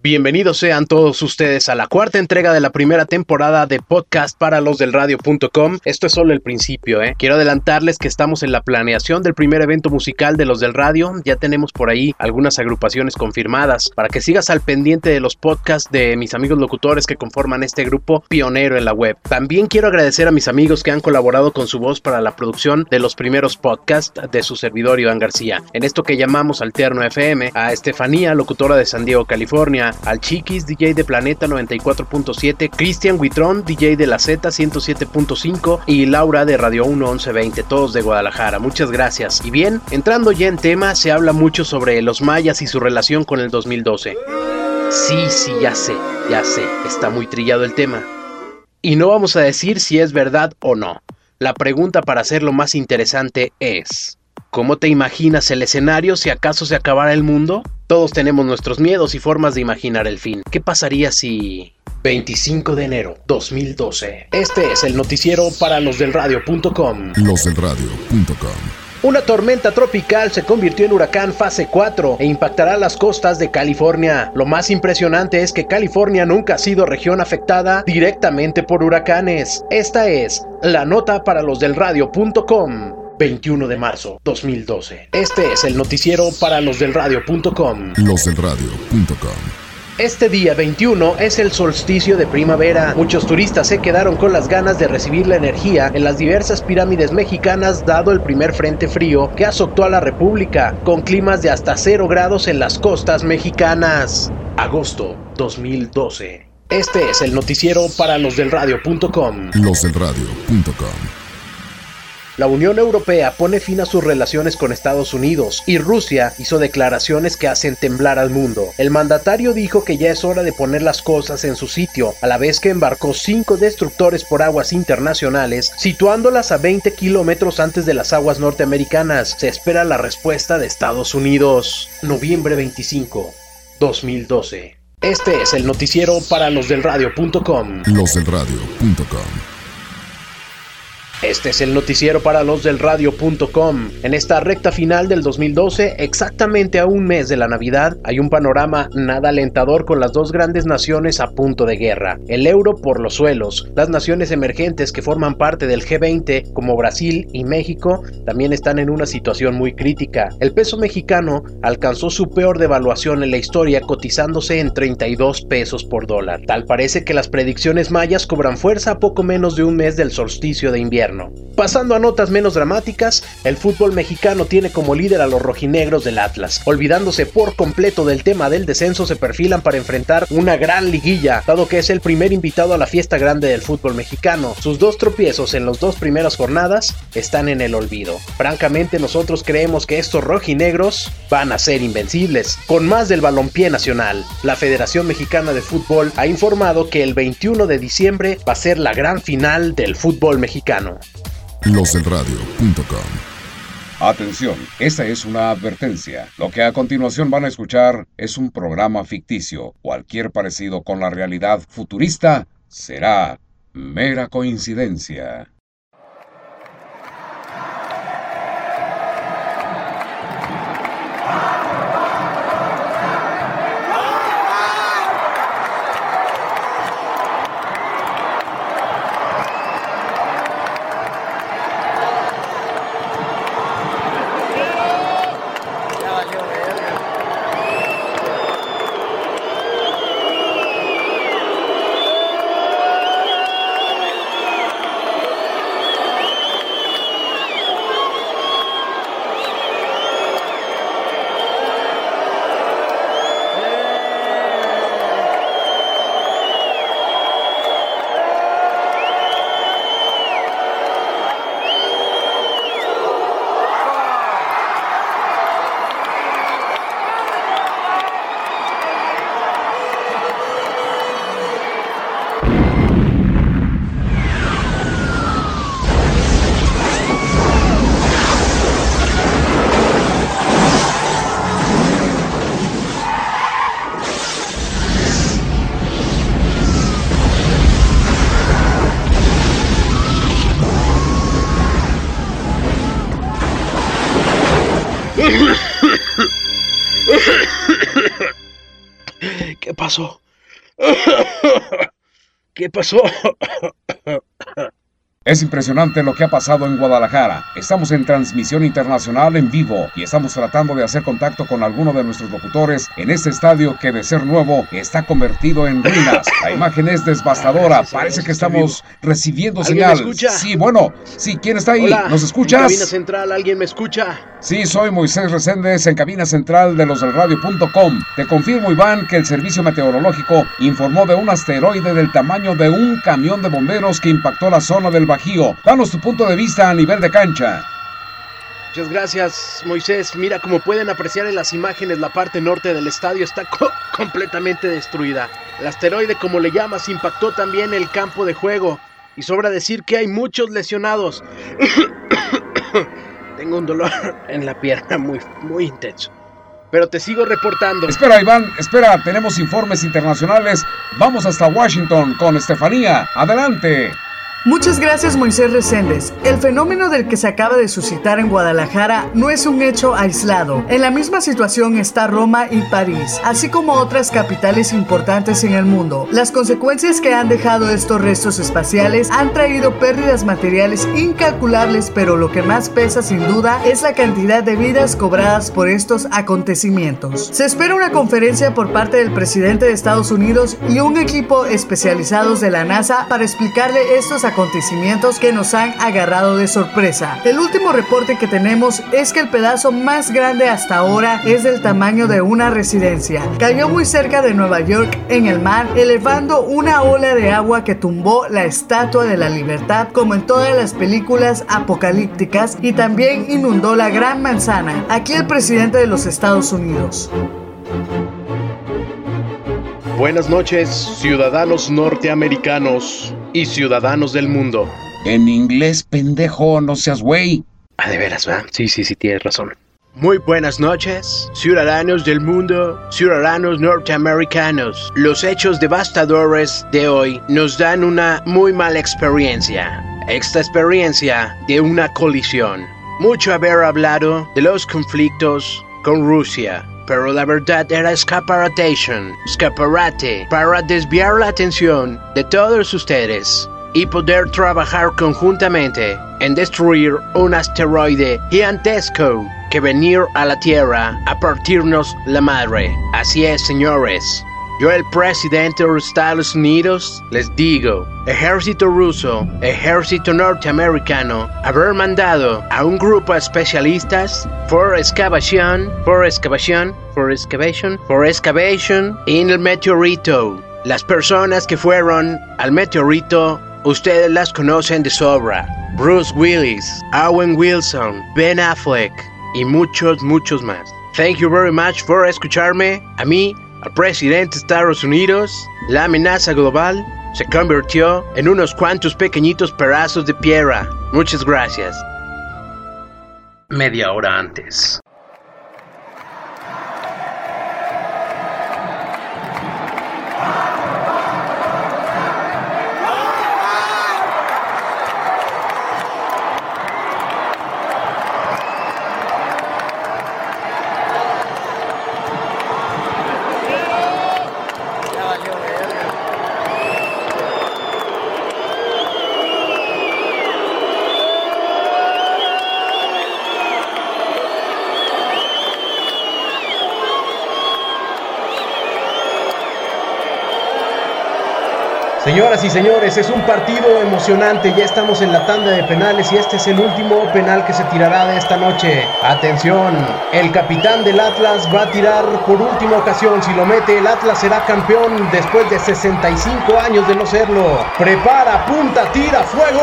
Bienvenidos sean todos ustedes a la cuarta entrega de la primera temporada de podcast para los del radio.com. Esto es solo el principio, ¿eh? Quiero adelantarles que estamos en la planeación del primer evento musical de los del radio. Ya tenemos por ahí algunas agrupaciones confirmadas para que sigas al pendiente de los podcasts de mis amigos locutores que conforman este grupo pionero en la web. También quiero agradecer a mis amigos que han colaborado con su voz para la producción de los primeros podcasts de su servidor Iván García. En esto que llamamos Alterno FM, a Estefanía, locutora de San Diego, California, al Chiquis, DJ de Planeta 94.7, Cristian Huitrón, DJ de la Z 107.5 y Laura de Radio 1 1120, todos de Guadalajara. Muchas gracias. Y bien, entrando ya en tema, se habla mucho sobre los mayas y su relación con el 2012. Sí, sí, ya sé, ya sé, está muy trillado el tema. Y no vamos a decir si es verdad o no. La pregunta para hacerlo más interesante es, ¿cómo te imaginas el escenario si acaso se acabara el mundo? Todos tenemos nuestros miedos y formas de imaginar el fin. ¿Qué pasaría si... 25 de enero 2012. Este es el noticiero para los del radio.com. Los del radio.com. Una tormenta tropical se convirtió en huracán fase 4 e impactará las costas de California. Lo más impresionante es que California nunca ha sido región afectada directamente por huracanes. Esta es la nota para los del radio.com. 21 de marzo 2012. Este es el noticiero para los del radio.com. Los del radio.com. Este día 21 es el solsticio de primavera. Muchos turistas se quedaron con las ganas de recibir la energía en las diversas pirámides mexicanas dado el primer frente frío que azotó a la República, con climas de hasta 0 grados en las costas mexicanas. Agosto 2012. Este es el noticiero para los del La Unión Europea pone fin a sus relaciones con Estados Unidos y Rusia hizo declaraciones que hacen temblar al mundo. El mandatario dijo que ya es hora de poner las cosas en su sitio, a la vez que embarcó cinco destructores por aguas internacionales, situándolas a 20 kilómetros antes de las aguas norteamericanas. Se espera la respuesta de Estados Unidos. Noviembre 25, 2012. Este es el noticiero para los del radio.com. Los del radio.com. Este es el noticiero para los del radio.com. En esta recta final del 2012, exactamente a un mes de la Navidad, hay un panorama nada alentador con las dos grandes naciones a punto de guerra. El euro por los suelos. Las naciones emergentes que forman parte del G20, como Brasil y México, también están en una situación muy crítica. El peso mexicano alcanzó su peor devaluación en la historia cotizándose en 32 pesos por dólar. Tal parece que las predicciones mayas cobran fuerza a poco menos de un mes del solsticio de invierno. Pasando a notas menos dramáticas, el fútbol mexicano tiene como líder a los rojinegros del Atlas. Olvidándose por completo del tema del descenso, se perfilan para enfrentar una gran liguilla, dado que es el primer invitado a la fiesta grande del fútbol mexicano. Sus dos tropiezos en las dos primeras jornadas están en el olvido. Francamente, nosotros creemos que estos rojinegros van a ser invencibles. Con más del balompié nacional, la Federación Mexicana de Fútbol ha informado que el 21 de diciembre va a ser la gran final del fútbol mexicano losdelradio.com. Atención, esta es una advertencia. Lo que a continuación van a escuchar es un programa ficticio. Cualquier parecido con la realidad futurista será mera coincidencia. Pasó? ¿Qué pasó? Es impresionante lo que ha pasado en Guadalajara. Estamos en transmisión internacional en vivo y estamos tratando de hacer contacto con alguno de nuestros locutores en este estadio que de ser nuevo está convertido en ruinas. La imagen es devastadora. Parece que estamos recibiendo señal. Me escucha? Sí, bueno. Sí, ¿quién está ahí? Hola, ¿Nos escuchas? En cabina central, ¿alguien me escucha? Sí, soy Moisés Reséndez en cabina central de los del radio.com. Te confirmo, Iván, que el servicio meteorológico informó de un asteroide del tamaño de un camión de bomberos que impactó la zona del Bajío. Danos tu punto de vista a nivel de cancha. Muchas gracias, Moisés. Mira, como pueden apreciar en las imágenes, la parte norte del estadio está co completamente destruida. El asteroide, como le llamas, impactó también el campo de juego. Y sobra decir que hay muchos lesionados. Tengo un dolor en la pierna muy, muy intenso. Pero te sigo reportando. Espera, Iván, espera, tenemos informes internacionales. Vamos hasta Washington con Estefanía. Adelante. Muchas gracias Moisés Reséndez. El fenómeno del que se acaba de suscitar en Guadalajara no es un hecho aislado. En la misma situación está Roma y París, así como otras capitales importantes en el mundo. Las consecuencias que han dejado estos restos espaciales han traído pérdidas materiales incalculables, pero lo que más pesa sin duda es la cantidad de vidas cobradas por estos acontecimientos. Se espera una conferencia por parte del presidente de Estados Unidos y un equipo especializados de la NASA para explicarle estos acontecimientos acontecimientos que nos han agarrado de sorpresa. El último reporte que tenemos es que el pedazo más grande hasta ahora es del tamaño de una residencia. Cayó muy cerca de Nueva York en el mar, elevando una ola de agua que tumbó la Estatua de la Libertad como en todas las películas apocalípticas y también inundó la Gran Manzana. Aquí el presidente de los Estados Unidos. Buenas noches, ciudadanos norteamericanos y ciudadanos del mundo. En inglés, pendejo, no seas güey. Ah, de veras, ¿verdad? Sí, sí, sí, tienes razón. Muy buenas noches, ciudadanos del mundo, ciudadanos norteamericanos. Los hechos devastadores de hoy nos dan una muy mala experiencia. Esta experiencia de una colisión. Mucho haber hablado de los conflictos con Rusia, pero la verdad era escaparatation, escaparate, para desviar la atención de todos ustedes y poder trabajar conjuntamente en destruir un asteroide gigantesco que venir a la Tierra a partirnos la madre. Así es, señores. Yo, el presidente de los Estados Unidos, les digo, ejército ruso, ejército norteamericano, haber mandado a un grupo de especialistas por excavación, por excavación, por excavation, por excavation en el meteorito. Las personas que fueron al meteorito, ustedes las conocen de sobra. Bruce Willis, Owen Wilson, Ben Affleck y muchos, muchos más. Thank you very much for escucharme. A mí, al presidente de Estados Unidos, la amenaza global se convirtió en unos cuantos pequeñitos pedazos de piedra. Muchas gracias. Media hora antes. Señoras y señores, es un partido emocionante. Ya estamos en la tanda de penales y este es el último penal que se tirará de esta noche. Atención, el capitán del Atlas va a tirar por última ocasión. Si lo mete, el Atlas será campeón después de 65 años de no serlo. Prepara, punta, tira, fuego.